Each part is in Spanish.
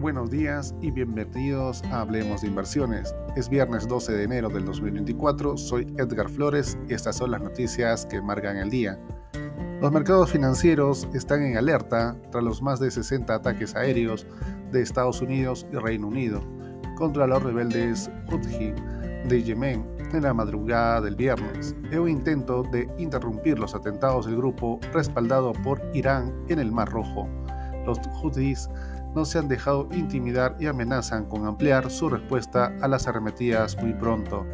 Buenos días y bienvenidos a Hablemos de Inversiones. Es viernes 12 de enero del 2024, soy Edgar Flores y estas son las noticias que marcan el día. Los mercados financieros están en alerta tras los más de 60 ataques aéreos de Estados Unidos y Reino Unido contra los rebeldes Houthi de Yemen en la madrugada del viernes, en un intento de interrumpir los atentados del grupo respaldado por Irán en el Mar Rojo. Los Houthis no se han dejado intimidar y amenazan con ampliar su respuesta a las arremetidas muy pronto.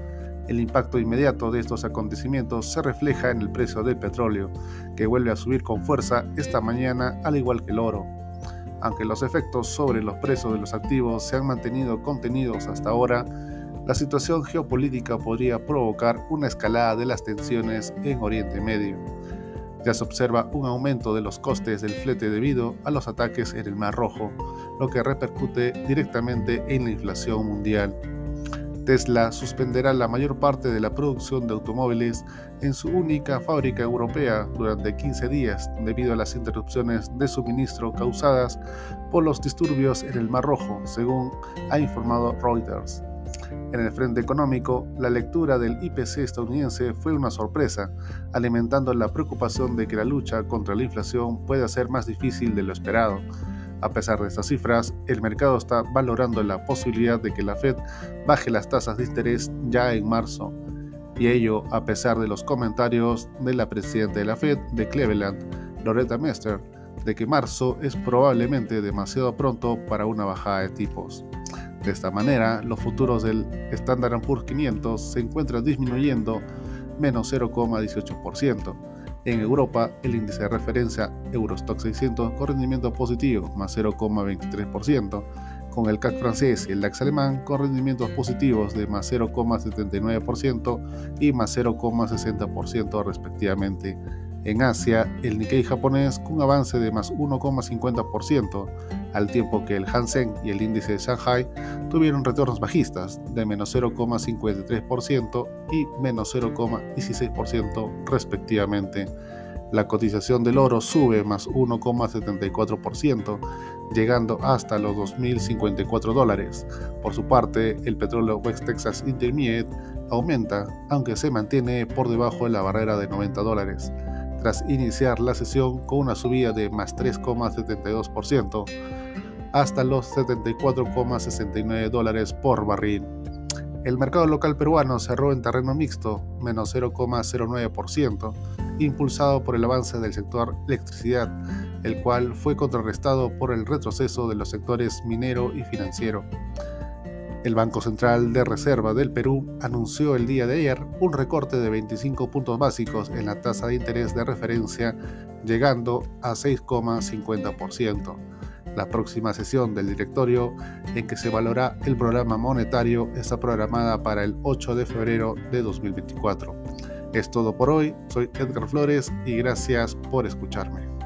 El impacto inmediato de estos acontecimientos se refleja en el precio del petróleo, que vuelve a subir con fuerza esta mañana al igual que el oro. Aunque los efectos sobre los precios de los activos se han mantenido contenidos hasta ahora, la situación geopolítica podría provocar una escalada de las tensiones en Oriente Medio. Ya se observa un aumento de los costes del flete debido a los ataques en el Mar Rojo, lo que repercute directamente en la inflación mundial. Tesla suspenderá la mayor parte de la producción de automóviles en su única fábrica europea durante 15 días debido a las interrupciones de suministro causadas por los disturbios en el Mar Rojo, según ha informado Reuters. En el frente económico, la lectura del IPC estadounidense fue una sorpresa, alimentando la preocupación de que la lucha contra la inflación pueda ser más difícil de lo esperado. A pesar de estas cifras, el mercado está valorando la posibilidad de que la Fed baje las tasas de interés ya en marzo, y ello a pesar de los comentarios de la presidenta de la Fed de Cleveland, Loretta Mester, de que marzo es probablemente demasiado pronto para una bajada de tipos. De esta manera, los futuros del Standard Poor's 500 se encuentran disminuyendo menos 0,18%. En Europa, el índice de referencia Eurostock 600 con rendimiento positivo, más 0,23%, con el CAC francés y el DAX alemán con rendimientos positivos de más 0,79% y más 0,60% respectivamente. En Asia, el Nikkei japonés con un avance de más 1,50%, al tiempo que el Hansen y el índice de Shanghai tuvieron retornos bajistas de menos 0,53% y menos 0,16% respectivamente. La cotización del oro sube más 1,74%, llegando hasta los 2.054 dólares. Por su parte, el petróleo West Texas Intermediate aumenta, aunque se mantiene por debajo de la barrera de 90 dólares tras iniciar la sesión con una subida de más 3,72% hasta los 74,69 dólares por barril. El mercado local peruano cerró en terreno mixto, menos 0,09%, impulsado por el avance del sector electricidad, el cual fue contrarrestado por el retroceso de los sectores minero y financiero. El Banco Central de Reserva del Perú anunció el día de ayer un recorte de 25 puntos básicos en la tasa de interés de referencia, llegando a 6,50%. La próxima sesión del directorio en que se valora el programa monetario está programada para el 8 de febrero de 2024. Es todo por hoy, soy Edgar Flores y gracias por escucharme.